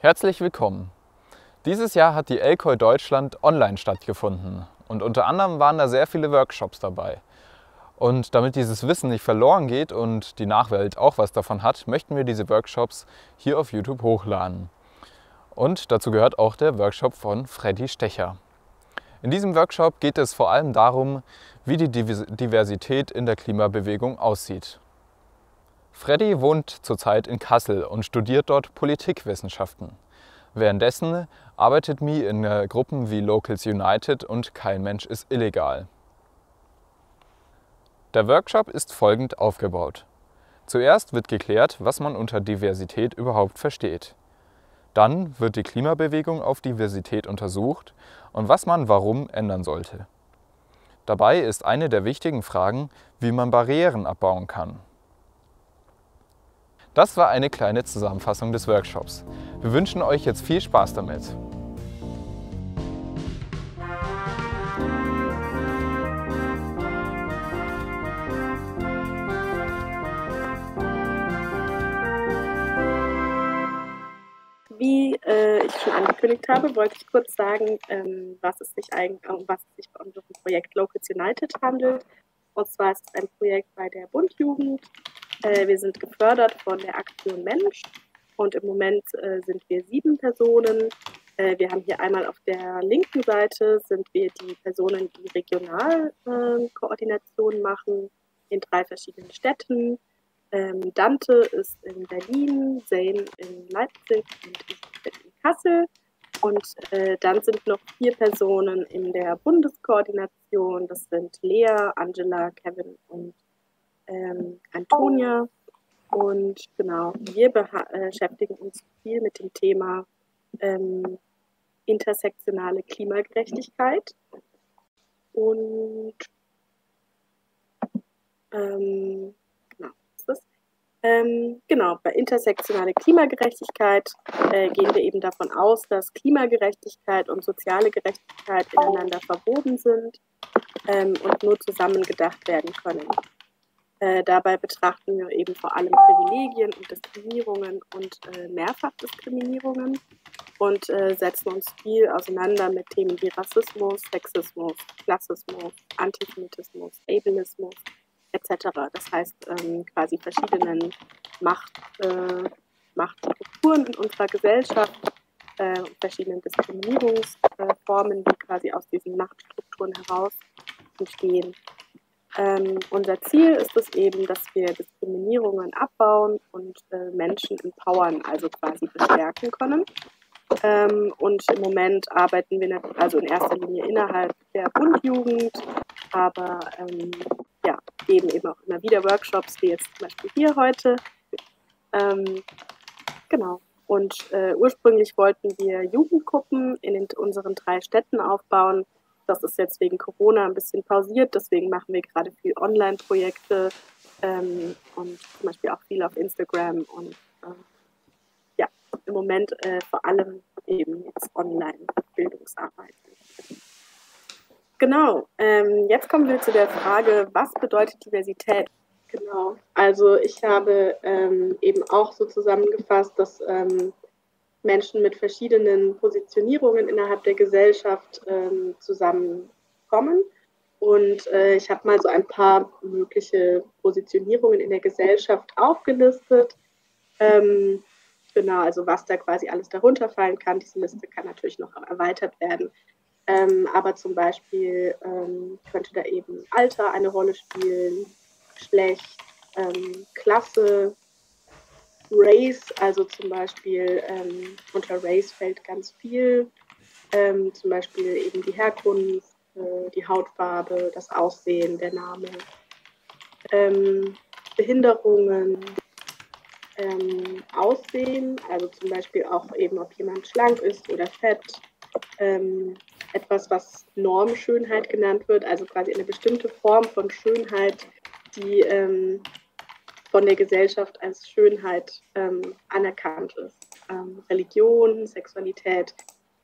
Herzlich willkommen. Dieses Jahr hat die Elkoi Deutschland online stattgefunden und unter anderem waren da sehr viele Workshops dabei. Und damit dieses Wissen nicht verloren geht und die Nachwelt auch was davon hat, möchten wir diese Workshops hier auf YouTube hochladen. Und dazu gehört auch der Workshop von Freddy Stecher. In diesem Workshop geht es vor allem darum, wie die Diversität in der Klimabewegung aussieht. Freddy wohnt zurzeit in Kassel und studiert dort Politikwissenschaften. Währenddessen arbeitet Mi in äh, Gruppen wie Locals United und Kein Mensch ist illegal. Der Workshop ist folgend aufgebaut. Zuerst wird geklärt, was man unter Diversität überhaupt versteht. Dann wird die Klimabewegung auf Diversität untersucht und was man warum ändern sollte. Dabei ist eine der wichtigen Fragen, wie man Barrieren abbauen kann. Das war eine kleine Zusammenfassung des Workshops. Wir wünschen euch jetzt viel Spaß damit. Wie äh, ich schon angekündigt habe, wollte ich kurz sagen, ähm, was es sich eigentlich, um was es sich bei unserem Projekt Locals United handelt. Und zwar ist es ein Projekt bei der Bundjugend äh, wir sind gefördert von der Aktion Mensch und im Moment äh, sind wir sieben Personen. Äh, wir haben hier einmal auf der linken Seite sind wir die Personen, die Regionalkoordination ähm, machen in drei verschiedenen Städten. Ähm, Dante ist in Berlin, Zane in Leipzig und ich bin in Kassel. Und äh, dann sind noch vier Personen in der Bundeskoordination. Das sind Lea, Angela, Kevin und ähm, Antonia. Und genau, wir äh, beschäftigen uns viel mit dem Thema ähm, intersektionale Klimagerechtigkeit. Und ähm, genau, das? Ähm, genau, bei intersektionale Klimagerechtigkeit äh, gehen wir eben davon aus, dass Klimagerechtigkeit und soziale Gerechtigkeit ineinander verwoben sind ähm, und nur zusammen gedacht werden können. Äh, dabei betrachten wir eben vor allem Privilegien und Diskriminierungen und äh, Mehrfachdiskriminierungen und äh, setzen uns viel auseinander mit Themen wie Rassismus, Sexismus, Klassismus, Antisemitismus, Ableismus etc. Das heißt ähm, quasi verschiedenen Macht, äh, Machtstrukturen in unserer Gesellschaft, äh, verschiedenen Diskriminierungsformen, die quasi aus diesen Machtstrukturen heraus entstehen. Ähm, unser Ziel ist es eben, dass wir Diskriminierungen abbauen und äh, Menschen empowern, also quasi bestärken können. Ähm, und im Moment arbeiten wir also in erster Linie innerhalb der Bundjugend, aber ähm, ja, geben eben auch immer wieder Workshops, wie jetzt zum Beispiel hier heute. Ähm, genau. Und äh, ursprünglich wollten wir Jugendgruppen in den, unseren drei Städten aufbauen, das ist jetzt wegen Corona ein bisschen pausiert, deswegen machen wir gerade viel Online-Projekte ähm, und zum Beispiel auch viel auf Instagram und äh, ja, im Moment äh, vor allem eben jetzt Online-Bildungsarbeit. Genau, ähm, jetzt kommen wir zu der Frage, was bedeutet Diversität? Genau, also ich habe ähm, eben auch so zusammengefasst, dass ähm, Menschen mit verschiedenen Positionierungen innerhalb der Gesellschaft ähm, zusammenkommen. Und äh, ich habe mal so ein paar mögliche Positionierungen in der Gesellschaft aufgelistet. Ähm, genau, also was da quasi alles darunter fallen kann. Diese Liste kann natürlich noch erweitert werden. Ähm, aber zum Beispiel ähm, könnte da eben Alter eine Rolle spielen, Geschlecht, ähm, Klasse, Race, also zum Beispiel ähm, unter Race fällt ganz viel, ähm, zum Beispiel eben die Herkunft, äh, die Hautfarbe, das Aussehen, der Name, ähm, Behinderungen, ähm, Aussehen, also zum Beispiel auch eben, ob jemand schlank ist oder fett, ähm, etwas, was Normschönheit genannt wird, also quasi eine bestimmte Form von Schönheit, die ähm, von der Gesellschaft als Schönheit ähm, anerkannt ist. Ähm, Religion, Sexualität,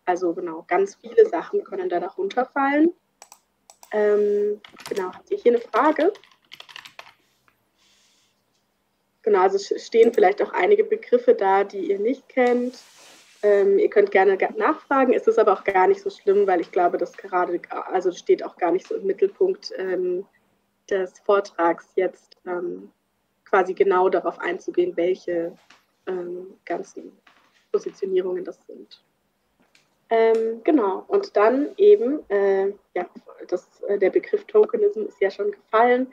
also genau, ganz viele Sachen können da darunter fallen. Ähm, genau, habt ihr hier eine Frage? Genau, also stehen vielleicht auch einige Begriffe da, die ihr nicht kennt. Ähm, ihr könnt gerne nachfragen. Es ist aber auch gar nicht so schlimm, weil ich glaube, das gerade, also steht auch gar nicht so im Mittelpunkt ähm, des Vortrags jetzt ähm, quasi genau darauf einzugehen, welche ähm, ganzen Positionierungen das sind. Ähm, genau, und dann eben, äh, ja, das, äh, der Begriff Tokenism ist ja schon gefallen.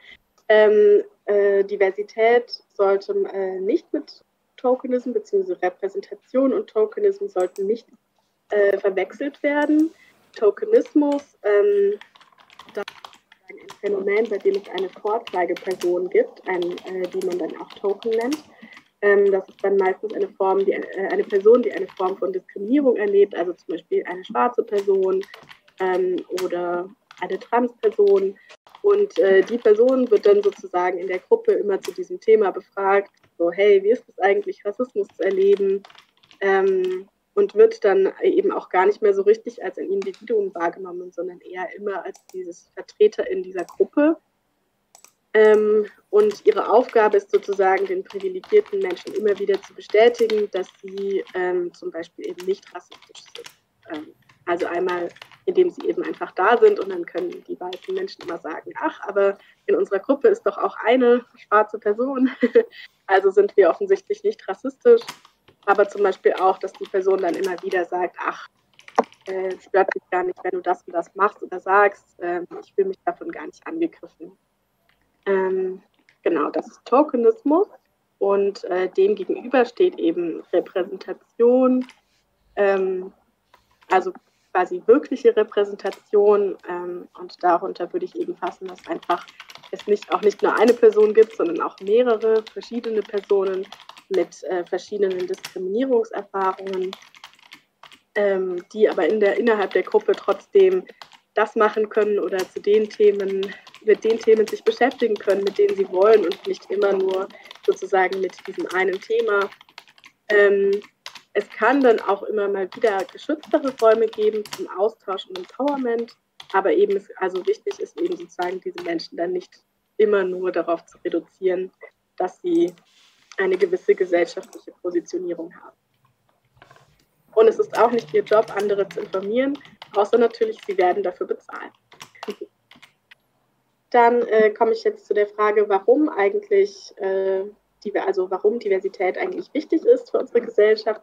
Ähm, äh, Diversität sollte äh, nicht mit Tokenism bzw. Repräsentation und Tokenism sollten nicht äh, verwechselt werden. Tokenismus, ähm, ein Phänomen, bei dem es eine Vorzeigeperson gibt, ein, äh, die man dann auch Token nennt. Ähm, das ist dann meistens eine Form, die, äh, eine Person, die eine Form von Diskriminierung erlebt, also zum Beispiel eine schwarze Person ähm, oder eine Transperson. Und äh, die Person wird dann sozusagen in der Gruppe immer zu diesem Thema befragt, so, hey, wie ist es eigentlich, Rassismus zu erleben? Ähm, und wird dann eben auch gar nicht mehr so richtig als ein Individuum wahrgenommen, sondern eher immer als dieses Vertreter in dieser Gruppe. Ähm, und ihre Aufgabe ist sozusagen, den privilegierten Menschen immer wieder zu bestätigen, dass sie ähm, zum Beispiel eben nicht rassistisch sind. Ähm, also einmal, indem sie eben einfach da sind und dann können die weißen Menschen immer sagen, ach, aber in unserer Gruppe ist doch auch eine schwarze Person. also sind wir offensichtlich nicht rassistisch. Aber zum Beispiel auch, dass die Person dann immer wieder sagt, ach, äh, stört mich gar nicht, wenn du das und das machst oder sagst. Äh, ich fühle mich davon gar nicht angegriffen. Ähm, genau, das ist Tokenismus und äh, dem gegenüber steht eben Repräsentation, ähm, also quasi wirkliche Repräsentation ähm, und darunter würde ich eben fassen, dass einfach es nicht, auch nicht nur eine Person gibt, sondern auch mehrere verschiedene Personen mit äh, verschiedenen Diskriminierungserfahrungen, ähm, die aber in der, innerhalb der Gruppe trotzdem das machen können oder zu den Themen mit den Themen sich beschäftigen können, mit denen sie wollen und nicht immer nur sozusagen mit diesem einen Thema. Ähm, es kann dann auch immer mal wieder geschütztere Räume geben zum Austausch und Empowerment, aber eben, also wichtig ist eben sozusagen, diese Menschen dann nicht immer nur darauf zu reduzieren, dass sie eine gewisse gesellschaftliche Positionierung haben. Und es ist auch nicht ihr Job, andere zu informieren, außer natürlich, sie werden dafür bezahlen. Dann äh, komme ich jetzt zu der Frage, warum eigentlich, äh, die, also warum Diversität eigentlich wichtig ist für unsere Gesellschaft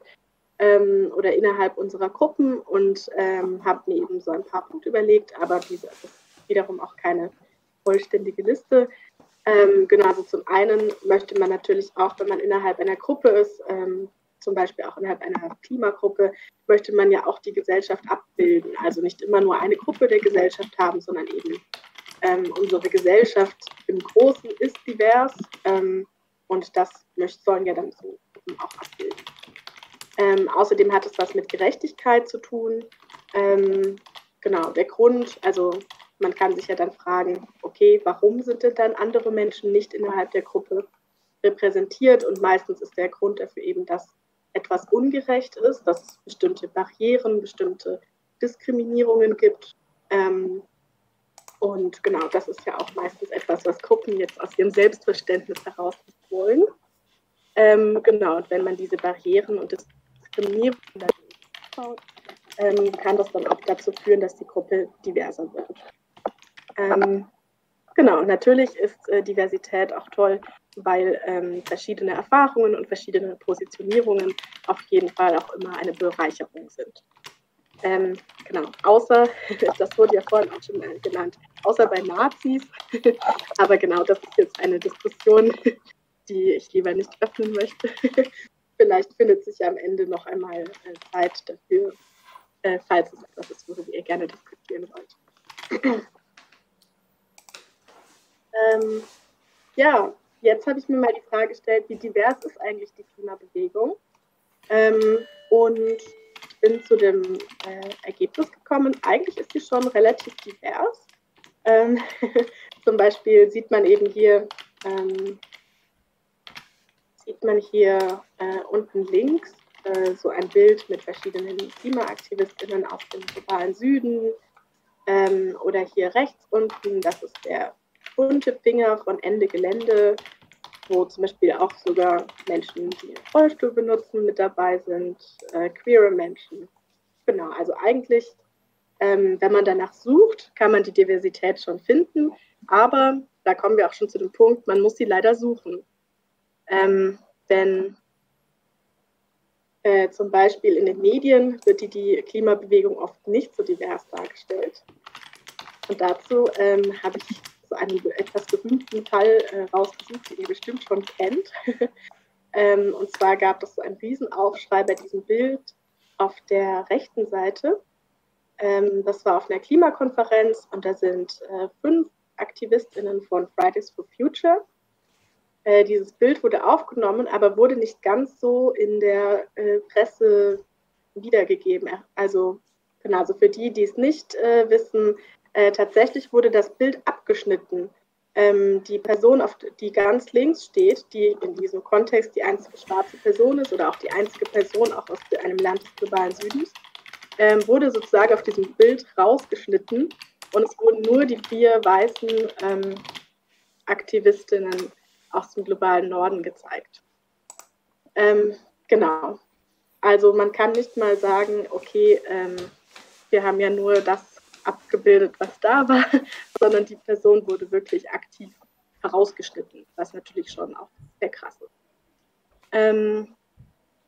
ähm, oder innerhalb unserer Gruppen und ähm, habe mir eben so ein paar Punkte überlegt, aber diese ist wiederum auch keine vollständige Liste. Ähm, genau, also zum einen möchte man natürlich auch, wenn man innerhalb einer Gruppe ist, ähm, zum Beispiel auch innerhalb einer Klimagruppe, möchte man ja auch die Gesellschaft abbilden. Also nicht immer nur eine Gruppe der Gesellschaft haben, sondern eben ähm, unsere Gesellschaft im Großen ist divers ähm, und das sollen wir dann so auch abbilden. Ähm, außerdem hat es was mit Gerechtigkeit zu tun. Ähm, genau, der Grund, also man kann sich ja dann fragen, okay, warum sind denn dann andere Menschen nicht innerhalb der Gruppe repräsentiert? Und meistens ist der Grund dafür eben, dass etwas ungerecht ist, dass es bestimmte Barrieren, bestimmte Diskriminierungen gibt. Ähm, und genau, das ist ja auch meistens etwas, was Gruppen jetzt aus ihrem Selbstverständnis heraus wollen. Ähm, genau, und wenn man diese Barrieren und Diskriminierung dann ähm, kann das dann auch dazu führen, dass die Gruppe diverser wird. Ähm, genau, natürlich ist äh, Diversität auch toll, weil ähm, verschiedene Erfahrungen und verschiedene Positionierungen auf jeden Fall auch immer eine Bereicherung sind. Ähm, genau, außer, das wurde ja vorhin auch schon äh, genannt, außer bei Nazis. Aber genau, das ist jetzt eine Diskussion, die ich lieber nicht öffnen möchte. Vielleicht findet sich am Ende noch einmal äh, Zeit dafür, äh, falls es etwas ist, worüber ihr gerne diskutieren wollt. ähm, ja, jetzt habe ich mir mal die Frage gestellt, wie divers ist eigentlich die Klimabewegung? Ähm, und bin zu dem äh, Ergebnis gekommen, eigentlich ist sie schon relativ divers. Ähm, zum Beispiel sieht man eben hier, ähm, sieht man hier äh, unten links äh, so ein Bild mit verschiedenen Klimaaktivistinnen aus dem globalen Süden. Ähm, oder hier rechts unten, das ist der bunte Finger von Ende Gelände. wo zum Beispiel auch sogar Menschen, die einen Rollstuhl benutzen, mit dabei sind, äh, queere Menschen. Genau, also eigentlich, ähm, wenn man danach sucht, kann man die Diversität schon finden, aber da kommen wir auch schon zu dem Punkt, man muss sie leider suchen. Ähm, denn äh, zum Beispiel in den Medien wird die, die Klimabewegung oft nicht so divers dargestellt. Und dazu ähm, habe ich so einen etwas berühmten Fall äh, rausgesucht, den ihr bestimmt schon kennt. ähm, und zwar gab es so einen Riesenaufschrei bei diesem Bild auf der rechten Seite. Ähm, das war auf einer Klimakonferenz und da sind äh, fünf AktivistInnen von Fridays for Future. Äh, dieses Bild wurde aufgenommen, aber wurde nicht ganz so in der äh, Presse wiedergegeben. Also, genau, also für die, die es nicht äh, wissen, äh, tatsächlich wurde das Bild abgeschnitten. Ähm, die Person, auf die ganz links steht, die in diesem Kontext die einzige schwarze Person ist oder auch die einzige Person auch aus einem Land des globalen Südens, ähm, wurde sozusagen auf diesem Bild rausgeschnitten und es wurden nur die vier weißen ähm, Aktivistinnen aus dem globalen Norden gezeigt. Ähm, genau. Also man kann nicht mal sagen, okay, ähm, wir haben ja nur das abgebildet, was da war, sondern die Person wurde wirklich aktiv herausgeschnitten, was natürlich schon auch sehr krass ist. Ähm,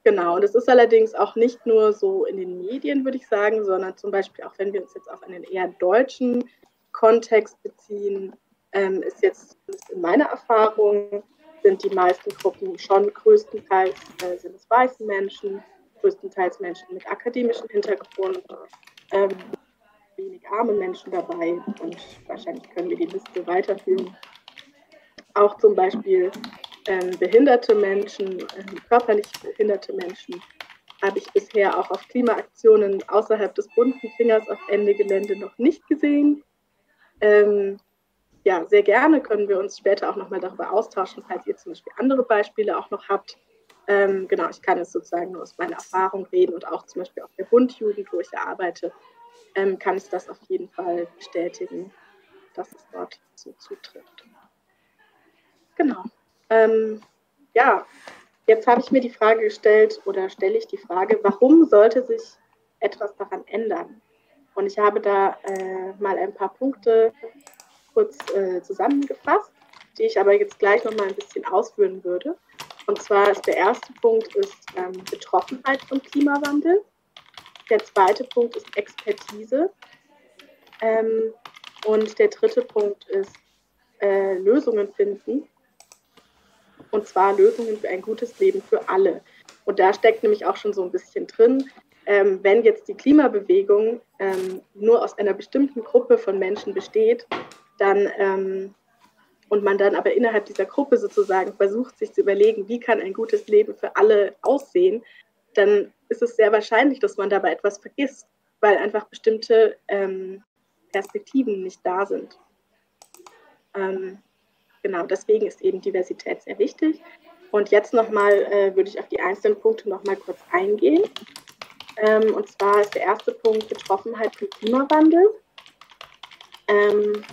genau, und es ist allerdings auch nicht nur so in den Medien, würde ich sagen, sondern zum Beispiel auch, wenn wir uns jetzt auf einen eher deutschen Kontext beziehen, ähm, ist jetzt in meiner Erfahrung, sind die meisten Gruppen schon größtenteils äh, sind es weiße Menschen, größtenteils Menschen mit akademischem Hintergrund, ähm, wenig arme Menschen dabei und wahrscheinlich können wir die Liste weiterführen. Auch zum Beispiel ähm, behinderte Menschen, ähm, körperlich behinderte Menschen habe ich bisher auch auf Klimaaktionen außerhalb des bunten Fingers auf Ende Gelände noch nicht gesehen. Ähm, ja, sehr gerne können wir uns später auch nochmal darüber austauschen, falls ihr zum Beispiel andere Beispiele auch noch habt. Ähm, genau, ich kann es sozusagen nur aus meiner Erfahrung reden und auch zum Beispiel auf der Bundjugend, wo ich arbeite, ähm, kann ich das auf jeden Fall bestätigen, dass es dort so zutrifft. Genau. Ähm, ja, jetzt habe ich mir die Frage gestellt oder stelle ich die Frage, warum sollte sich etwas daran ändern? Und ich habe da äh, mal ein paar Punkte kurz äh, zusammengefasst, die ich aber jetzt gleich noch mal ein bisschen ausführen würde. Und zwar ist der erste Punkt ist ähm, Betroffenheit vom Klimawandel. Der zweite Punkt ist Expertise. Ähm, und der dritte Punkt ist äh, Lösungen finden. Und zwar Lösungen für ein gutes Leben für alle. Und da steckt nämlich auch schon so ein bisschen drin, ähm, wenn jetzt die Klimabewegung ähm, nur aus einer bestimmten Gruppe von Menschen besteht, dann ähm, und man dann aber innerhalb dieser Gruppe sozusagen versucht, sich zu überlegen, wie kann ein gutes Leben für alle aussehen, dann ist es sehr wahrscheinlich, dass man dabei etwas vergisst, weil einfach bestimmte ähm, Perspektiven nicht da sind. Ähm, genau, deswegen ist eben Diversität sehr wichtig. Und jetzt nochmal äh, würde ich auf die einzelnen Punkte nochmal kurz eingehen. Ähm, und zwar ist der erste Punkt Betroffenheit vom Klimawandel. Ähm,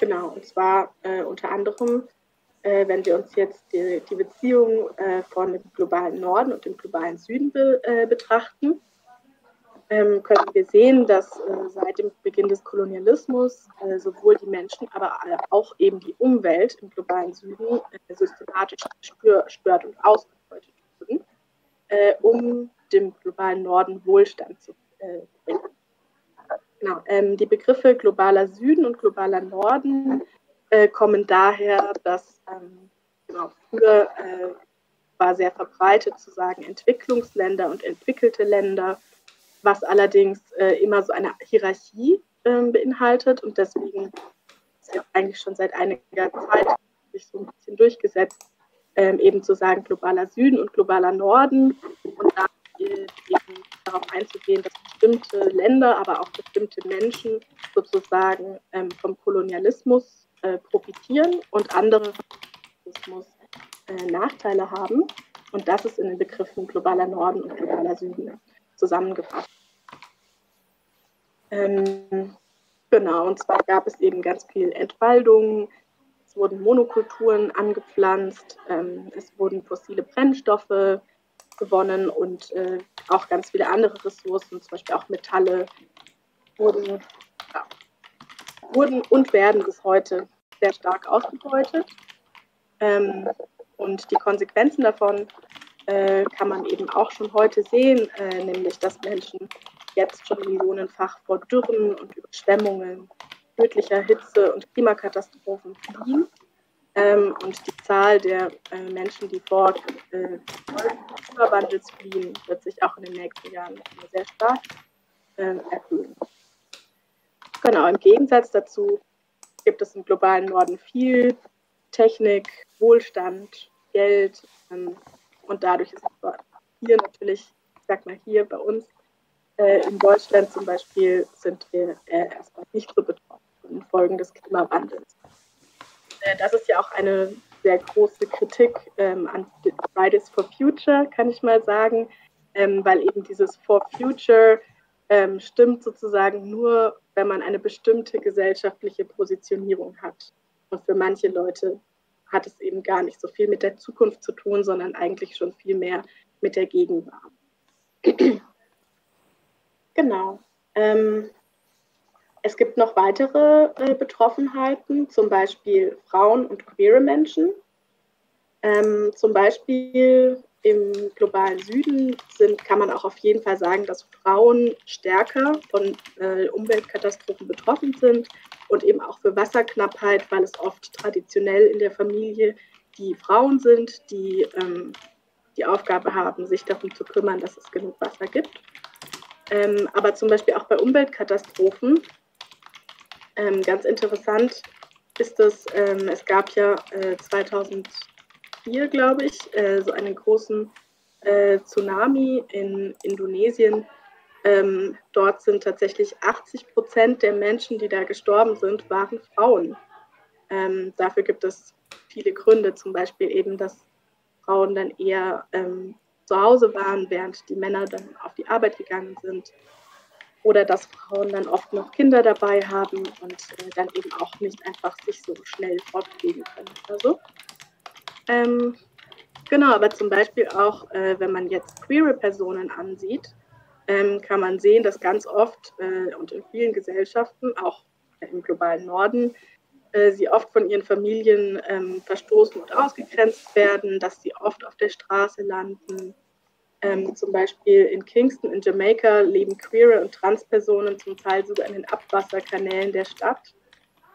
genau, und zwar äh, unter anderem äh, wenn wir uns jetzt die, die Beziehung äh, von dem globalen Norden und dem globalen Süden be, äh, betrachten, ähm, können wir sehen, dass äh, seit dem Beginn des Kolonialismus äh, sowohl die Menschen, aber auch eben die Umwelt im globalen Süden äh, systematisch gestört und ausgebeutet wurden, um dem globalen Norden Wohlstand zu bringen. Genau, ähm, die Begriffe globaler Süden und globaler Norden äh, kommen daher, dass ähm, genau, früher äh, war sehr verbreitet zu sagen Entwicklungsländer und entwickelte Länder, was allerdings äh, immer so eine Hierarchie ähm, beinhaltet und deswegen ist eigentlich schon seit einiger Zeit sich so ein bisschen durchgesetzt, ähm, eben zu sagen globaler Süden und globaler Norden und da eben darauf einzugehen, dass bestimmte Länder, aber auch bestimmte Menschen sozusagen ähm, vom Kolonialismus äh, profitieren und andere äh, Nachteile haben. Und das ist in den Begriffen globaler Norden und globaler Süden zusammengefasst. Ähm, genau, und zwar gab es eben ganz viel Entwaldung, es wurden Monokulturen angepflanzt, ähm, es wurden fossile Brennstoffe gewonnen und äh, auch ganz viele andere Ressourcen, zum Beispiel auch Metalle, wurden, ja, wurden und werden bis heute sehr stark ausgebeutet. Ähm, und die Konsequenzen davon äh, kann man eben auch schon heute sehen, äh, nämlich dass Menschen jetzt schon millionenfach vor Dürren und Überschwemmungen, tödlicher Hitze und Klimakatastrophen fliehen. Ähm, und die Zahl der äh, Menschen, die vor äh, Klimawandels fliehen, wird sich auch in den nächsten Jahren sehr stark äh, erhöhen. Genau, im Gegensatz dazu gibt es im globalen Norden viel Technik, Wohlstand, Geld ähm, und dadurch ist es hier natürlich, ich sag mal hier bei uns äh, in Deutschland zum Beispiel sind wir äh, erstmal nicht so betroffen von den Folgen des Klimawandels. Äh, das ist ja auch eine sehr große Kritik ähm, an Fridays for Future, kann ich mal sagen, ähm, weil eben dieses For Future ähm, stimmt sozusagen nur, wenn man eine bestimmte gesellschaftliche Positionierung hat. Und für manche Leute hat es eben gar nicht so viel mit der Zukunft zu tun, sondern eigentlich schon viel mehr mit der Gegenwart. genau. Ähm, es gibt noch weitere äh, Betroffenheiten, zum Beispiel Frauen und queere Menschen. Ähm, zum Beispiel im globalen Süden sind, kann man auch auf jeden Fall sagen, dass Frauen stärker von äh, Umweltkatastrophen betroffen sind und eben auch für Wasserknappheit, weil es oft traditionell in der Familie die Frauen sind, die ähm, die Aufgabe haben, sich darum zu kümmern, dass es genug Wasser gibt. Ähm, aber zum Beispiel auch bei Umweltkatastrophen ähm, ganz interessant ist es, ähm, es gab ja äh, 2004, glaube ich, äh, so einen großen äh, Tsunami in Indonesien. Ähm, dort sind tatsächlich 80 Prozent der Menschen, die da gestorben sind, waren Frauen. Ähm, dafür gibt es viele Gründe, zum Beispiel eben, dass Frauen dann eher ähm, zu Hause waren, während die Männer dann auf die Arbeit gegangen sind oder dass Frauen dann oft noch Kinder dabei haben und äh, dann eben auch nicht einfach sich so schnell fortbewegen können oder so. Ähm, genau, aber zum Beispiel auch, äh, wenn man jetzt queere Personen ansieht, ähm, kann man sehen, dass ganz oft äh, und in vielen Gesellschaften, auch im globalen Norden, äh, sie oft von ihren Familien ähm, verstoßen und ausgegrenzt werden, dass sie oft auf der Straße landen, ähm, zum Beispiel in Kingston in Jamaika leben queere und Transpersonen zum Teil sogar in den Abwasserkanälen der Stadt.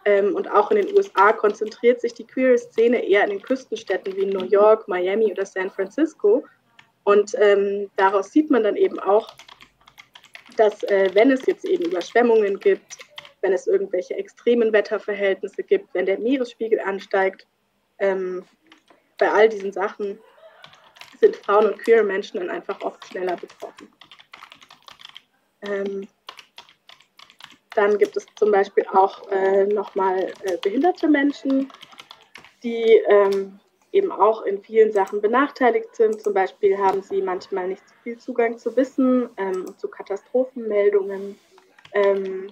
Ähm, und auch in den USA konzentriert sich die queere Szene eher in den Küstenstädten wie New York, Miami oder San Francisco. Und ähm, daraus sieht man dann eben auch, dass äh, wenn es jetzt eben Überschwemmungen gibt, wenn es irgendwelche extremen Wetterverhältnisse gibt, wenn der Meeresspiegel ansteigt, ähm, bei all diesen Sachen sind Frauen und queere Menschen dann einfach oft schneller betroffen. Ähm, dann gibt es zum Beispiel auch äh, nochmal äh, behinderte Menschen, die ähm, eben auch in vielen Sachen benachteiligt sind. Zum Beispiel haben sie manchmal nicht so viel Zugang zu Wissen ähm, und zu Katastrophenmeldungen. Ähm,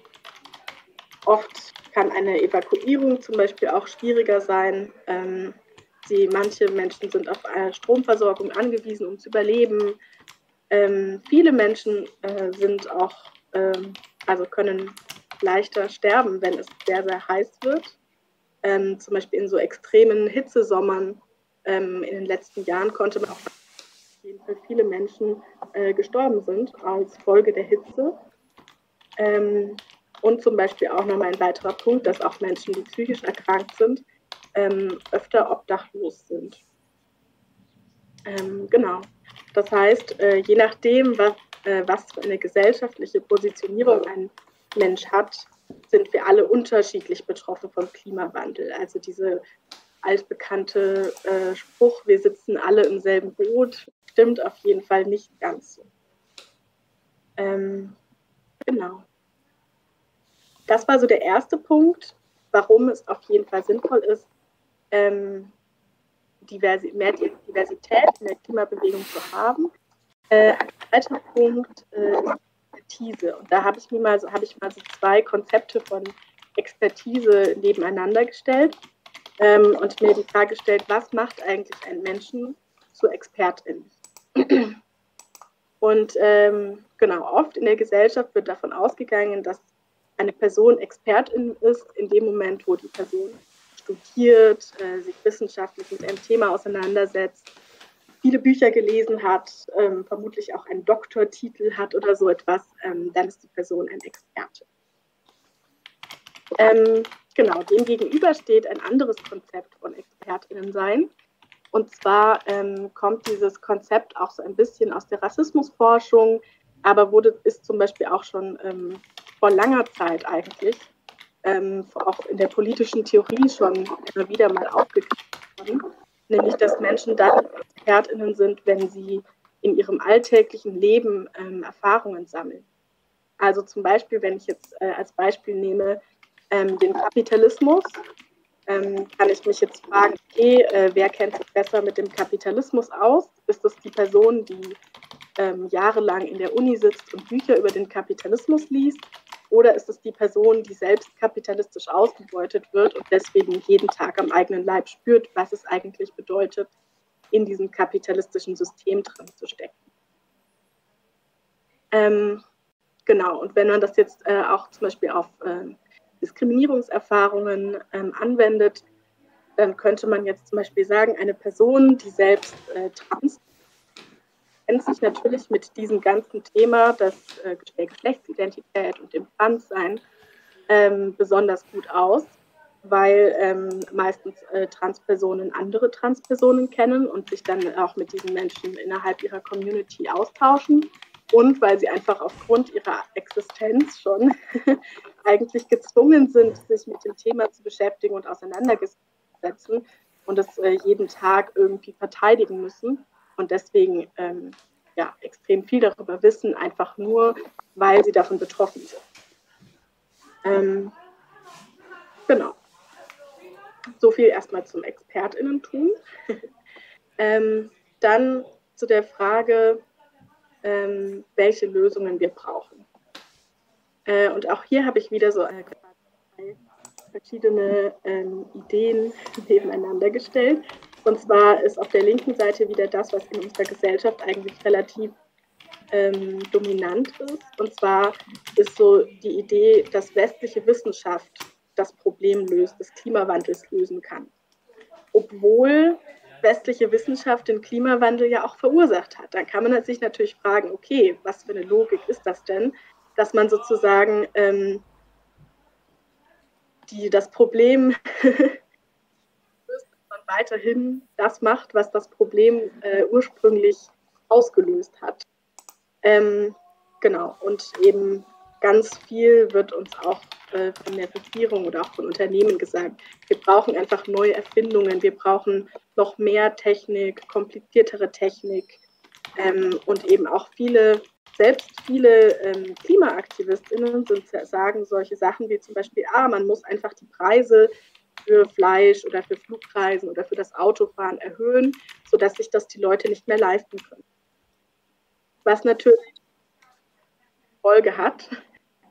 oft kann eine Evakuierung zum Beispiel auch schwieriger sein. Ähm, Sie, manche Menschen sind auf eine Stromversorgung angewiesen, um zu überleben. Ähm, viele Menschen äh, sind auch, ähm, also können leichter sterben, wenn es sehr, sehr heiß wird. Ähm, zum Beispiel in so extremen Hitzesommern ähm, in den letzten Jahren konnte man auch sehen, wie viele Menschen äh, gestorben sind als Folge der Hitze. Ähm, und zum Beispiel auch nochmal ein weiterer Punkt, dass auch Menschen, die psychisch erkrankt sind, ähm, öfter obdachlos sind. Ähm, genau. Das heißt, äh, je nachdem, was, äh, was für eine gesellschaftliche Positionierung ein Mensch hat, sind wir alle unterschiedlich betroffen vom Klimawandel. Also diese altbekannte äh, Spruch, wir sitzen alle im selben Boot, stimmt auf jeden Fall nicht ganz so. Ähm, genau. Das war so der erste Punkt, warum es auf jeden Fall sinnvoll ist, ähm, Diversi mehr Diversität in der Klimabewegung zu haben. Äh, ein zweiter Punkt äh, ist Expertise. Und da habe ich mir mal so, habe ich mal so zwei Konzepte von Expertise nebeneinander gestellt. ähm, und mir die Frage gestellt, was macht eigentlich einen Menschen zu Expertin? Und ähm, genau, oft in der Gesellschaft wird davon ausgegangen, dass eine Person Expertin ist in dem Moment, wo die Person studiert, äh, sich wissenschaftlich mit einem Thema auseinandersetzt, viele Bücher gelesen hat, ähm, vermutlich auch einen Doktortitel hat oder so etwas, ähm, dann ist die Person ein Experte. Ähm, genau, dem gegenüber steht ein anderes Konzept von ExpertInnen sein. Und zwar ähm, kommt dieses Konzept auch so ein bisschen aus der Rassismusforschung, aber wurde, ist zum Beispiel auch schon ähm, vor langer Zeit eigentlich, ähm, auch in der politischen Theorie schon immer wieder mal aufgegriffen worden, nämlich dass Menschen dann ExpertInnen sind, wenn sie in ihrem alltäglichen Leben ähm, Erfahrungen sammeln. Also zum Beispiel, wenn ich jetzt äh, als Beispiel nehme, ähm, den Kapitalismus, ähm, kann ich mich jetzt fragen, okay, äh, wer kennt sich besser mit dem Kapitalismus aus? Ist es die Person, die ähm, jahrelang in der Uni sitzt und Bücher über den Kapitalismus liest? Oder ist es die Person, die selbst kapitalistisch ausgebeutet wird und deswegen jeden Tag am eigenen Leib spürt, was es eigentlich bedeutet, in diesem kapitalistischen System drin zu stecken? Ähm, genau, und wenn man das jetzt äh, auch zum Beispiel auf äh, Diskriminierungserfahrungen ähm, anwendet, dann könnte man jetzt zum Beispiel sagen, eine Person, die selbst äh, trans kennt sich natürlich mit diesem ganzen Thema, das äh, Geschlechtsidentität und dem Transsein, ähm, besonders gut aus, weil ähm, meistens äh, Transpersonen andere Transpersonen kennen und sich dann auch mit diesen Menschen innerhalb ihrer Community austauschen und weil sie einfach aufgrund ihrer Existenz schon eigentlich gezwungen sind, sich mit dem Thema zu beschäftigen und auseinanderzusetzen und es äh, jeden Tag irgendwie verteidigen müssen und deswegen ähm, ja, extrem viel darüber wissen, einfach nur, weil sie davon betroffen sind. Ähm, genau. So viel erstmal zum ExpertInnentum. ähm, dann zu der Frage, ähm, welche Lösungen wir brauchen. Äh, und auch hier habe ich wieder so äh, verschiedene ähm, Ideen nebeneinander gestellt. Und zwar ist auf der linken Seite wieder das, was in unserer Gesellschaft eigentlich relativ ähm, dominant ist. Und zwar ist so die Idee, dass westliche Wissenschaft das Problem löst, des Klimawandels lösen kann. Obwohl westliche Wissenschaft den Klimawandel ja auch verursacht hat. Dann kann man sich natürlich fragen, okay, was für eine Logik ist das denn, dass man sozusagen ähm, die, das Problem weiterhin das macht, was das Problem äh, ursprünglich ausgelöst hat. Ähm, genau, und eben ganz viel wird uns auch äh, von der Regierung oder auch von Unternehmen gesagt. Wir brauchen einfach neue Erfindungen, wir brauchen noch mehr Technik, kompliziertere Technik ähm, und eben auch viele, selbst viele ähm, KlimaaktivistInnen sind, sagen solche Sachen wie zum Beispiel, ah, man muss einfach die Preise für Fleisch oder für Flugreisen oder für das Autofahren erhöhen, sodass sich das die Leute nicht mehr leisten können. Was natürlich Folge hat,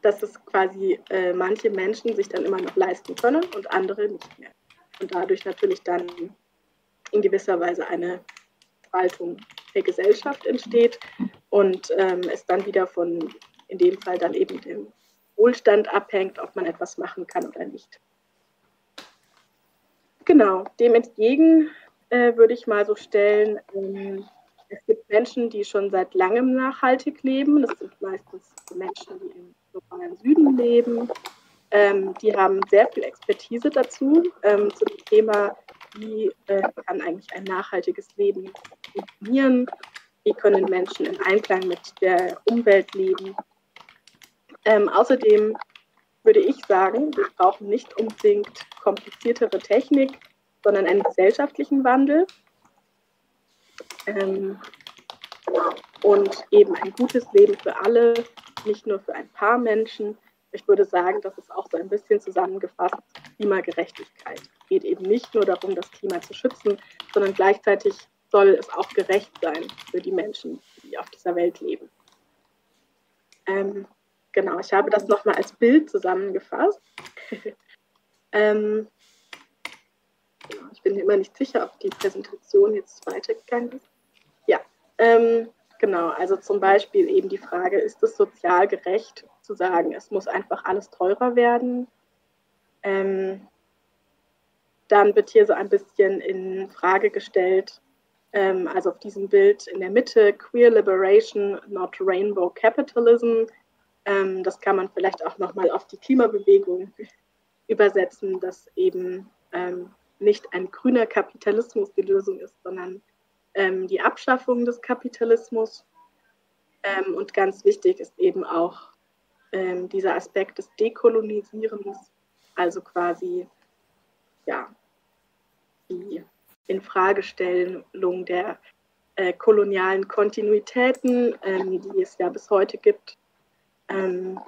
dass es quasi äh, manche Menschen sich dann immer noch leisten können und andere nicht mehr. Und dadurch natürlich dann in gewisser Weise eine Spaltung der Gesellschaft entsteht und ähm, es dann wieder von, in dem Fall dann eben dem Wohlstand abhängt, ob man etwas machen kann oder nicht. Genau, dem entgegen äh, würde ich mal so stellen, ähm, es gibt Menschen, die schon seit langem nachhaltig leben. Das sind meistens Menschen, die im globalen Süden leben. Ähm, die haben sehr viel Expertise dazu, ähm, zu dem Thema, wie äh, kann eigentlich ein nachhaltiges Leben funktionieren, wie können Menschen in Einklang mit der Umwelt leben. Ähm, außerdem würde ich sagen, wir brauchen nicht unbedingt kompliziertere Technik, sondern einen gesellschaftlichen Wandel. Ähm, und eben ein gutes Leben für alle, nicht nur für ein paar Menschen. Ich würde sagen, das ist auch so ein bisschen zusammengefasst Klimagerechtigkeit. Es geht eben nicht nur darum, das Klima zu schützen, sondern gleichzeitig soll es auch gerecht sein für die Menschen, die auf dieser Welt leben. Ähm, genau, ich habe das nochmal als Bild zusammengefasst. ähm, Ich bin immer nicht sicher, ob die Präsentation jetzt weitergegangen ist. Ja, ähm, genau. Also zum Beispiel eben die Frage, ist es sozial gerecht zu sagen, es muss einfach alles teurer werden? Ähm, dann wird hier so ein bisschen in Frage gestellt, ähm, also auf diesem Bild in der Mitte, Queer Liberation, not Rainbow Capitalism. Ähm, das kann man vielleicht auch nochmal auf die Klimabewegung übersetzen, dass eben ähm, nicht ein grüner Kapitalismus die Lösung ist, sondern ähm, die Abschaffung des Kapitalismus. Ähm, und ganz wichtig ist eben auch ähm, dieser Aspekt des Dekolonisierens, also quasi ja, die Infragestellung der äh, kolonialen Kontinuitäten, ähm, die es ja bis heute gibt, ähm,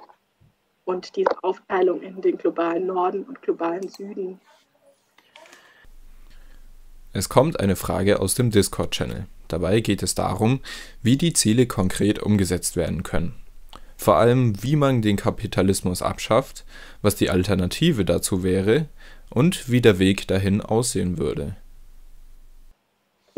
und diese Aufteilung in den globalen Norden und globalen Süden. Es kommt eine Frage aus dem Discord-Channel. Dabei geht es darum, wie die Ziele konkret umgesetzt werden können. Vor allem, wie man den Kapitalismus abschafft, was die Alternative dazu wäre und wie der Weg dahin aussehen würde.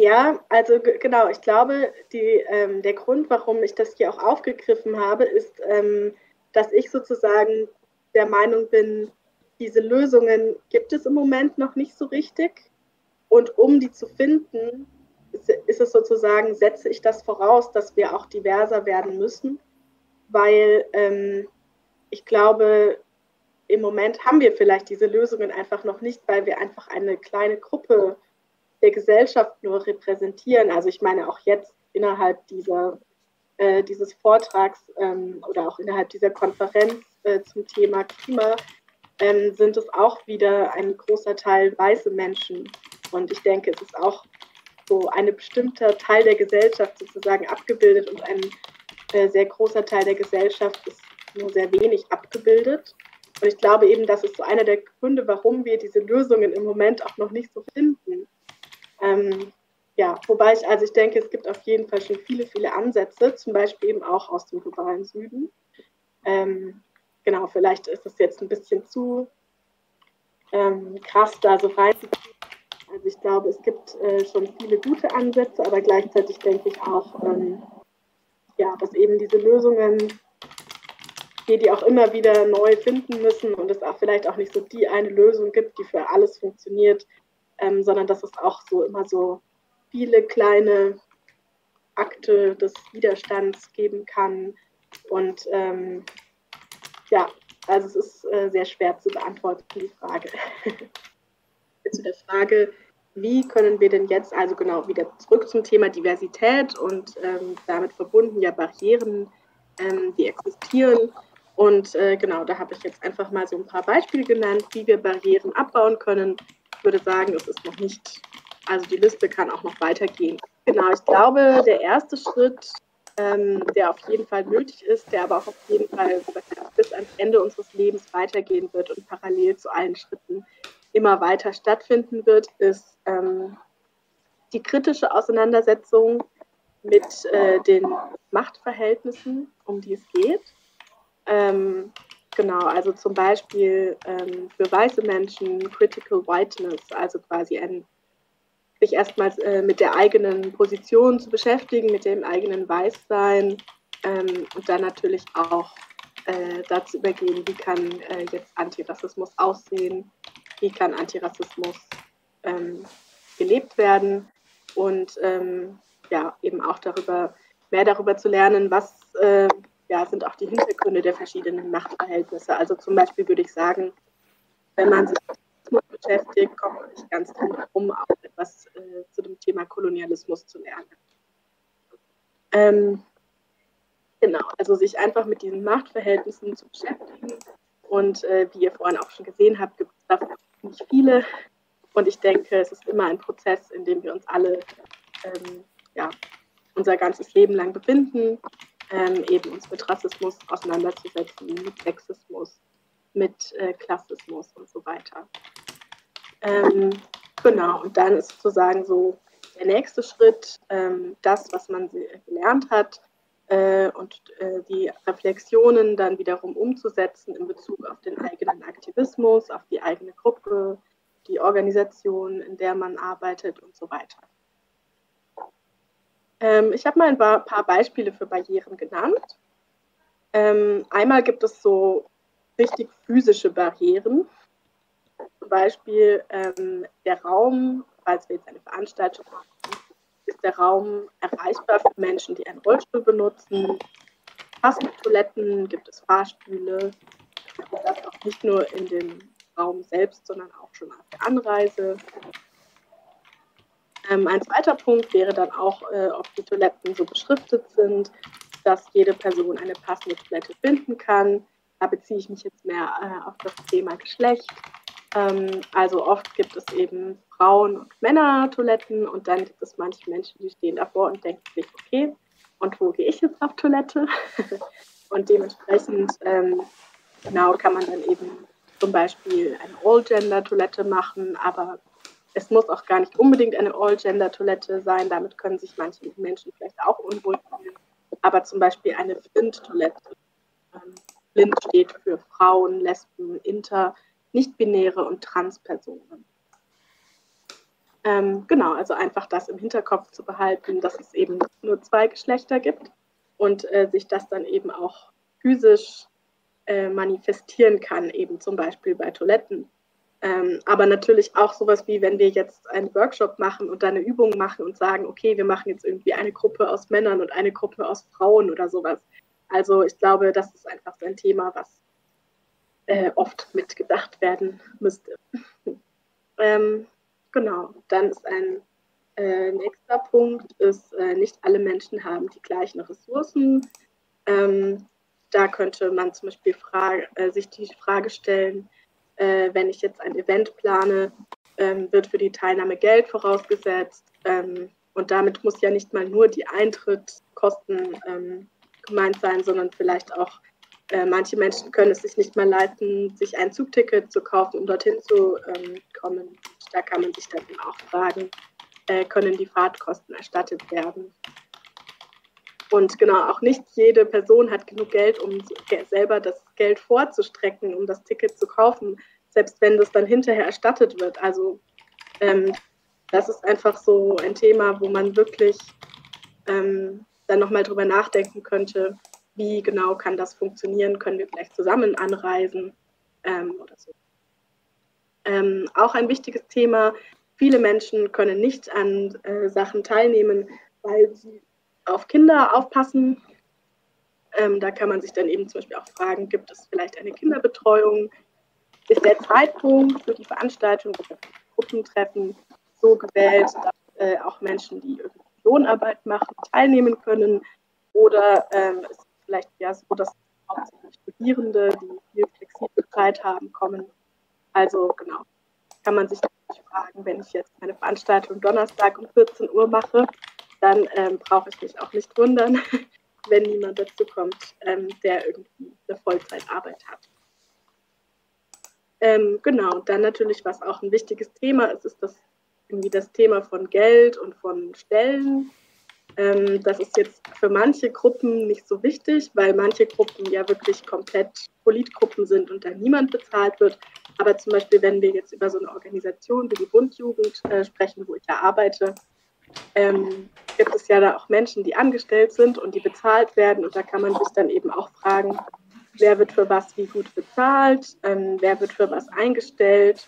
Ja, also genau, ich glaube, die, ähm, der Grund, warum ich das hier auch aufgegriffen habe, ist, ähm, dass ich sozusagen der Meinung bin, diese Lösungen gibt es im Moment noch nicht so richtig. Und um die zu finden, ist es sozusagen, setze ich das voraus, dass wir auch diverser werden müssen, weil ähm, ich glaube, im Moment haben wir vielleicht diese Lösungen einfach noch nicht, weil wir einfach eine kleine Gruppe der Gesellschaft nur repräsentieren. Also ich meine auch jetzt innerhalb dieser, äh, dieses Vortrags ähm, oder auch innerhalb dieser Konferenz äh, zum Thema Klima ähm, sind es auch wieder ein großer Teil weiße Menschen. Und ich denke, es ist auch so ein bestimmter Teil der Gesellschaft sozusagen abgebildet und ein äh, sehr großer Teil der Gesellschaft ist nur sehr wenig abgebildet. Und ich glaube eben, das ist so einer der Gründe, warum wir diese Lösungen im Moment auch noch nicht so finden. Ähm, ja, wobei ich, also ich denke, es gibt auf jeden Fall schon viele, viele Ansätze, zum Beispiel eben auch aus dem globalen Süden. Ähm, genau, vielleicht ist es jetzt ein bisschen zu ähm, krass, da so reinzuziehen. Also ich glaube, es gibt äh, schon viele gute Ansätze, aber gleichzeitig denke ich auch, ähm, ja, dass eben diese Lösungen wir die auch immer wieder neu finden müssen und es auch vielleicht auch nicht so die eine Lösung gibt, die für alles funktioniert, ähm, sondern dass es auch so immer so viele kleine Akte des Widerstands geben kann. Und ähm, ja, also es ist äh, sehr schwer zu beantworten, die Frage. zu der Frage, wie können wir denn jetzt, also genau wieder zurück zum Thema Diversität und ähm, damit verbunden ja Barrieren, ähm, die existieren, und äh, genau, da habe ich jetzt einfach mal so ein paar Beispiele genannt, wie wir Barrieren abbauen können. Ich würde sagen, es ist noch nicht, also die Liste kann auch noch weitergehen. Genau, ich glaube, der erste Schritt, ähm, der auf jeden Fall nötig ist, der aber auch auf jeden Fall bis ans Ende unseres Lebens weitergehen wird und parallel zu allen Schritten immer weiter stattfinden wird, ist ähm, die kritische Auseinandersetzung mit äh, den Machtverhältnissen, um die es geht. Ähm, genau, also zum Beispiel ähm, für weiße Menschen Critical Whiteness, also quasi ein, sich erstmals äh, mit der eigenen Position zu beschäftigen, mit dem eigenen Weißsein ähm, und dann natürlich auch äh, dazu übergehen, wie kann äh, jetzt Antirassismus aussehen, wie kann Antirassismus ähm, gelebt werden und ähm, ja, eben auch darüber, mehr darüber zu lernen, was äh, ja, sind auch die Hintergründe der verschiedenen Machtverhältnisse. Also zum Beispiel würde ich sagen, wenn man sich mit beschäftigt, kommt man nicht ganz drum herum, auch etwas äh, zu dem Thema Kolonialismus zu lernen. Ähm, genau, also sich einfach mit diesen Machtverhältnissen zu beschäftigen. Und äh, wie ihr vorhin auch schon gesehen habt, gibt es dafür nicht viele. Und ich denke, es ist immer ein Prozess, in dem wir uns alle ähm, ja, unser ganzes Leben lang befinden ähm, eben uns mit Rassismus auseinanderzusetzen, mit Sexismus, mit äh, Klassismus und so weiter. Ähm, genau, und dann ist sozusagen so der nächste Schritt, ähm, das, was man gelernt hat äh, und äh, die Reflexionen dann wiederum umzusetzen in Bezug auf den eigenen Aktivismus, auf die eigene Gruppe, die Organisation, in der man arbeitet und so weiter. Ähm, ich habe mal ein paar Beispiele für Barrieren genannt. Ähm, einmal gibt es so richtig physische Barrieren. Zum Beispiel ähm, der Raum, falls wir jetzt eine Veranstaltung machen, ist der Raum erreichbar für Menschen, die einen Rollstuhl benutzen. Toiletten, gibt es Fahrstühle. Und das auch nicht nur in dem Raum selbst, sondern auch schon auf der Anreise. Ähm, ein zweiter Punkt wäre dann auch, äh, ob die Toiletten so beschriftet sind, dass jede Person eine passende Toilette finden kann. Da beziehe ich mich jetzt mehr äh, auf das Thema Geschlecht. Ähm, also oft gibt es eben Frauen- und Männer-Toiletten und dann gibt es manche Menschen, die stehen davor und denken sich, okay, und wo gehe ich jetzt auf Toilette? und dementsprechend ähm, genau kann man dann eben zum Beispiel eine All-Gender-Toilette machen, aber es muss auch gar nicht unbedingt eine All-Gender-Toilette sein. Damit können sich manche Menschen vielleicht auch unwohl fühlen. Aber zum Beispiel eine Blind-Toilette. Ähm, Blind steht für Frauen, Lesben, Inter, nicht-binäre und Trans-Personen. Ähm, genau, also einfach das im Hinterkopf zu behalten, dass es eben nur zwei Geschlechter gibt und äh, sich das dann eben auch physisch äh, manifestieren kann, eben zum Beispiel bei Toiletten. Ähm, aber natürlich auch sowas wie, wenn wir jetzt einen Workshop machen und da eine Übung machen und sagen, okay, wir machen jetzt irgendwie eine Gruppe aus Männern und eine Gruppe aus Frauen oder sowas. Also ich glaube, das ist einfach so ein Thema, was äh, oft mitgedacht werden müsste. ähm, genau, dann ist ein äh, nächster Punkt, ist, äh, nicht alle Menschen haben die gleichen Ressourcen. Ähm, da könnte man zum Beispiel Frage, äh, sich die Frage stellen, äh, wenn ich jetzt ein Event plane, ähm, wird für die Teilnahme Geld vorausgesetzt. Ähm, und damit muss ja nicht mal nur die Eintrittskosten ähm, gemeint sein, sondern vielleicht auch äh, manche Menschen können es sich nicht mal leisten, sich ein Zugticket zu kaufen, um dorthin zu ähm, kommen. Da kann man sich dann auch fragen, äh, können die Fahrtkosten erstattet werden? Und genau, auch nicht jede Person hat genug Geld, um selber das Geld vorzustrecken, um das Ticket zu kaufen, selbst wenn das dann hinterher erstattet wird. Also ähm, das ist einfach so ein Thema, wo man wirklich ähm, dann nochmal drüber nachdenken könnte, wie genau kann das funktionieren, können wir vielleicht zusammen anreisen ähm, oder so. Ähm, auch ein wichtiges Thema, viele Menschen können nicht an äh, Sachen teilnehmen, weil sie auf Kinder aufpassen. Ähm, da kann man sich dann eben zum Beispiel auch fragen, gibt es vielleicht eine Kinderbetreuung? Ist der Zeitpunkt für die Veranstaltung oder Gruppentreffen so gewählt, dass äh, auch Menschen, die irgendwie Lohnarbeit machen, teilnehmen können? Oder ähm, ist es vielleicht ja so, dass hauptsächlich Studierende, die viel flexible Zeit haben, kommen? Also genau, kann man sich fragen, wenn ich jetzt meine Veranstaltung Donnerstag um 14 Uhr mache, dann ähm, brauche ich mich auch nicht wundern, wenn niemand dazu kommt, ähm, der irgendwie eine Vollzeitarbeit hat. Ähm, genau, dann natürlich, was auch ein wichtiges Thema ist, ist das irgendwie das Thema von Geld und von Stellen. Ähm, das ist jetzt für manche Gruppen nicht so wichtig, weil manche Gruppen ja wirklich komplett Politgruppen sind und da niemand bezahlt wird. Aber zum Beispiel, wenn wir jetzt über so eine Organisation wie die Bundjugend äh, sprechen, wo ich ja arbeite, ähm, gibt es ja da auch Menschen, die angestellt sind und die bezahlt werden. Und da kann man sich dann eben auch fragen, wer wird für was wie gut bezahlt, ähm, wer wird für was eingestellt,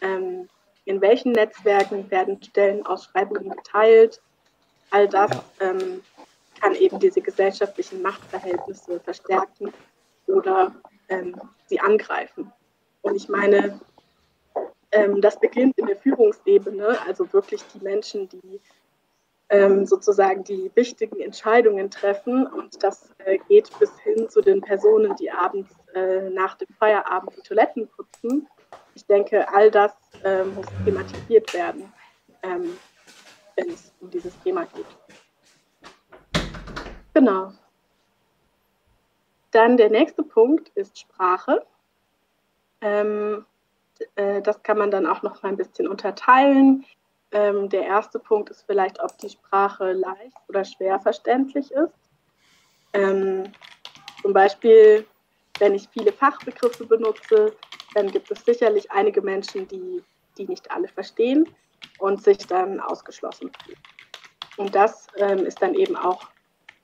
ähm, in welchen Netzwerken werden Stellenausschreibungen geteilt. All das ähm, kann eben diese gesellschaftlichen Machtverhältnisse verstärken oder ähm, sie angreifen. Und ich meine, das beginnt in der Führungsebene, also wirklich die Menschen, die ähm, sozusagen die wichtigen Entscheidungen treffen. Und das äh, geht bis hin zu den Personen, die abends äh, nach dem Feierabend die Toiletten putzen. Ich denke, all das äh, muss thematisiert werden, ähm, wenn es um dieses Thema geht. Genau. Dann der nächste Punkt ist Sprache. Ähm, äh, das kann man dann auch noch mal ein bisschen unterteilen. Ähm, der erste Punkt ist vielleicht, ob die Sprache leicht oder schwer verständlich ist. Ähm, zum Beispiel, wenn ich viele Fachbegriffe benutze, dann gibt es sicherlich einige Menschen, die die nicht alle verstehen und sich dann ausgeschlossen fühlen. Und das ähm, ist dann eben auch,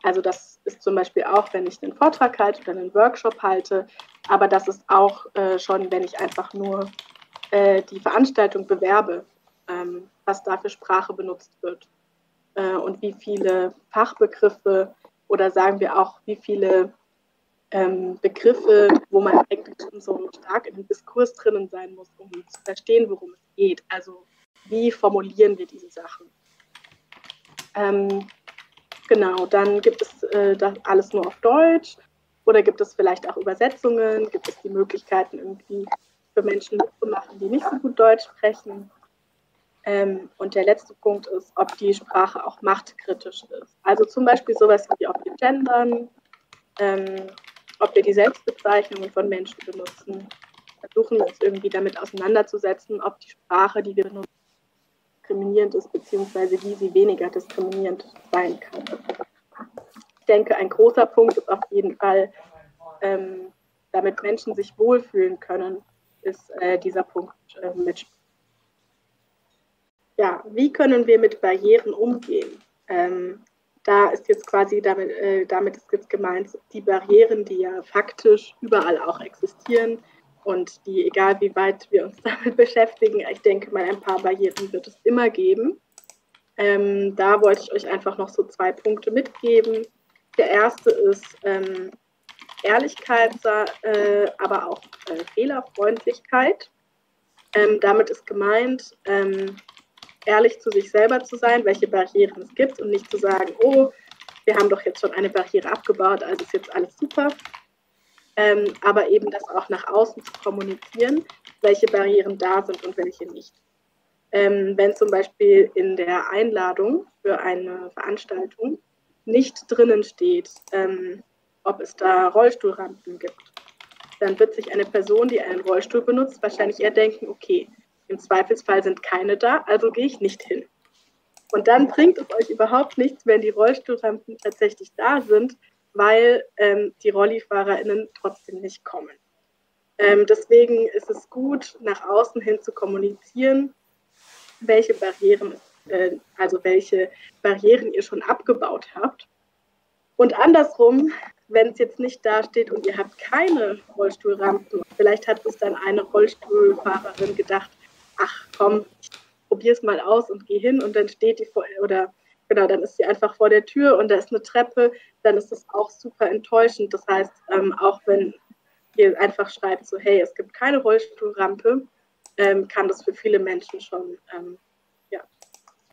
also das ist zum Beispiel auch, wenn ich einen Vortrag halte oder einen Workshop halte, aber das ist auch äh, schon, wenn ich einfach nur äh, die Veranstaltung bewerbe, ähm, was da für Sprache benutzt wird äh, und wie viele Fachbegriffe oder sagen wir auch, wie viele ähm, Begriffe, wo man eigentlich schon so stark in dem Diskurs drinnen sein muss, um zu verstehen, worum es geht. Also wie formulieren wir diese Sachen? Ähm, genau, dann gibt es äh, das alles nur auf Deutsch oder gibt es vielleicht auch Übersetzungen? Gibt es die Möglichkeiten irgendwie für Menschen mitzumachen, die nicht so gut Deutsch sprechen? Ähm, und der letzte Punkt ist, ob die Sprache auch machtkritisch ist. Also zum Beispiel sowas wie, ob wir gendern, ähm, ob wir die Selbstbezeichnungen von Menschen benutzen, versuchen uns irgendwie damit auseinanderzusetzen, ob die Sprache, die wir benutzen, diskriminierend ist, beziehungsweise wie sie weniger diskriminierend sein kann. Ich denke, ein großer Punkt ist auf jeden Fall, ähm, damit Menschen sich wohlfühlen können, ist äh, dieser Punkt äh, mit. Ja, wie können wir mit Barrieren umgehen? Ähm, da ist jetzt quasi damit, äh, damit ist jetzt gemeint, die Barrieren, die ja faktisch überall auch existieren, und die, egal wie weit wir uns damit beschäftigen, ich denke mal, ein paar Barrieren wird es immer geben. Ähm, da wollte ich euch einfach noch so zwei Punkte mitgeben. Der erste ist ähm, Ehrlichkeit, äh, aber auch äh, Fehlerfreundlichkeit. Ähm, damit ist gemeint, ähm, ehrlich zu sich selber zu sein, welche Barrieren es gibt und nicht zu sagen, oh, wir haben doch jetzt schon eine Barriere abgebaut, also ist jetzt alles super, ähm, aber eben das auch nach außen zu kommunizieren, welche Barrieren da sind und welche nicht. Ähm, wenn zum Beispiel in der Einladung für eine Veranstaltung nicht drinnen steht, ähm, ob es da Rollstuhlrampen gibt, dann wird sich eine Person, die einen Rollstuhl benutzt, wahrscheinlich eher denken, okay, im Zweifelsfall sind keine da, also gehe ich nicht hin. Und dann bringt es euch überhaupt nichts, wenn die Rollstuhlrampen tatsächlich da sind, weil ähm, die RollifahrerInnen trotzdem nicht kommen. Ähm, deswegen ist es gut, nach außen hin zu kommunizieren, welche Barrieren, äh, also welche Barrieren ihr schon abgebaut habt. Und andersrum, wenn es jetzt nicht dasteht und ihr habt keine Rollstuhlrampen, vielleicht hat es dann eine Rollstuhlfahrerin gedacht, ach komm, ich probiere es mal aus und gehe hin und dann steht die vor, oder genau, dann ist sie einfach vor der Tür und da ist eine Treppe, dann ist das auch super enttäuschend. Das heißt, ähm, auch wenn ihr einfach schreibt, so hey, es gibt keine Rollstuhlrampe, ähm, kann das für viele Menschen schon, ähm, ja,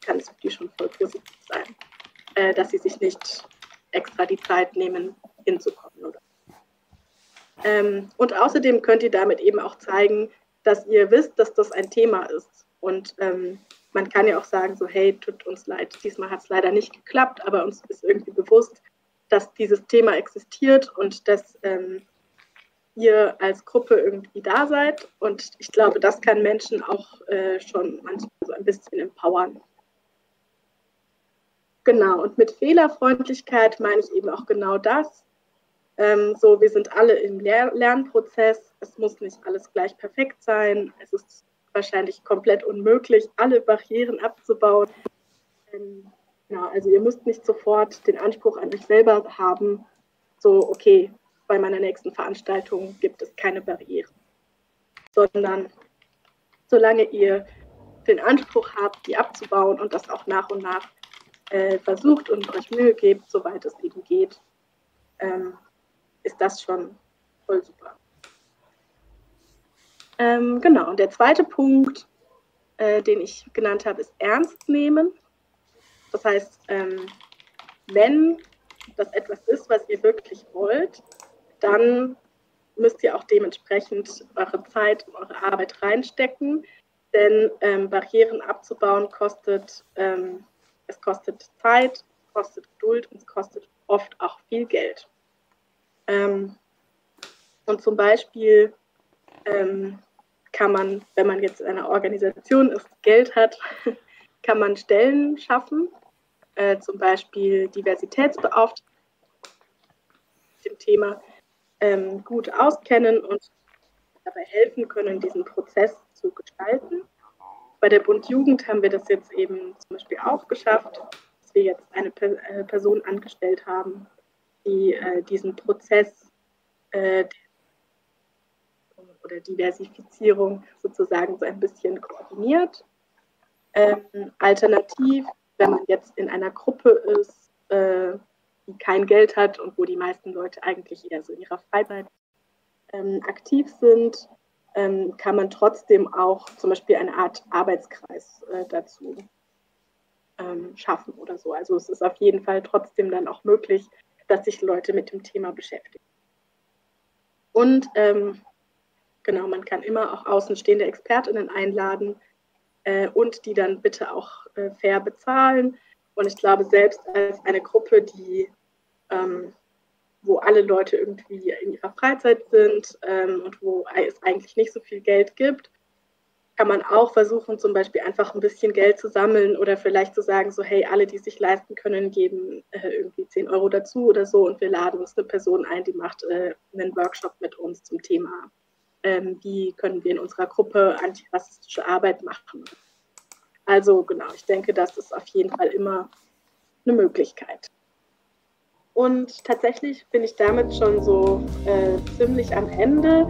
kann es für die schon voll positiv sein, äh, dass sie sich nicht extra die Zeit nehmen, hinzukommen. Ähm, und außerdem könnt ihr damit eben auch zeigen, dass ihr wisst, dass das ein Thema ist. Und ähm, man kann ja auch sagen, so, hey, tut uns leid, diesmal hat es leider nicht geklappt, aber uns ist irgendwie bewusst, dass dieses Thema existiert und dass ähm, ihr als Gruppe irgendwie da seid. Und ich glaube, das kann Menschen auch äh, schon manchmal so ein bisschen empowern. Genau, und mit Fehlerfreundlichkeit meine ich eben auch genau das. Ähm, so, wir sind alle im Lernprozess. Es muss nicht alles gleich perfekt sein. Es ist wahrscheinlich komplett unmöglich, alle Barrieren abzubauen. Ähm, ja, also ihr müsst nicht sofort den Anspruch an euch selber haben, so, okay, bei meiner nächsten Veranstaltung gibt es keine Barrieren, sondern solange ihr den Anspruch habt, die abzubauen und das auch nach und nach äh, versucht und euch Mühe gebt, soweit es eben geht, ähm, ist das schon voll super. Ähm, genau, und der zweite Punkt, äh, den ich genannt habe, ist ernst nehmen. Das heißt, ähm, wenn das etwas ist, was ihr wirklich wollt, dann müsst ihr auch dementsprechend eure Zeit und eure Arbeit reinstecken. Denn ähm, Barrieren abzubauen kostet, ähm, es kostet Zeit, kostet Geduld und es kostet oft auch viel Geld. Ähm, und zum Beispiel ähm, kann man, wenn man jetzt in einer Organisation ist, Geld hat, kann man Stellen schaffen, äh, zum Beispiel Diversitätsbeauftragte, dem Thema ähm, gut auskennen und dabei helfen können, diesen Prozess zu gestalten. Bei der Bund Jugend haben wir das jetzt eben zum Beispiel auch geschafft, dass wir jetzt eine äh, Person angestellt haben, die äh, diesen Prozess äh, oder Diversifizierung sozusagen so ein bisschen koordiniert. Ähm, alternativ, wenn man jetzt in einer Gruppe ist, äh, die kein Geld hat und wo die meisten Leute eigentlich eher so in ihrer Freizeit ähm, aktiv sind, ähm, kann man trotzdem auch zum Beispiel eine Art Arbeitskreis äh, dazu ähm, schaffen oder so. Also es ist auf jeden Fall trotzdem dann auch möglich, dass sich Leute mit dem Thema beschäftigen. Und ähm, genau, man kann immer auch außenstehende ExpertInnen einladen äh, und die dann bitte auch äh, fair bezahlen. Und ich glaube, selbst als eine Gruppe, die ähm, wo alle Leute irgendwie in ihrer Freizeit sind ähm, und wo es eigentlich nicht so viel Geld gibt, kann man auch versuchen, zum Beispiel einfach ein bisschen Geld zu sammeln oder vielleicht zu sagen, so hey, alle, die sich leisten können, geben äh, irgendwie 10 Euro dazu oder so und wir laden uns eine Person ein, die macht äh, einen Workshop mit uns zum Thema, ähm, wie können wir in unserer Gruppe antirassistische Arbeit machen. Also genau, ich denke, das ist auf jeden Fall immer eine Möglichkeit. Und tatsächlich bin ich damit schon so äh, ziemlich am Ende.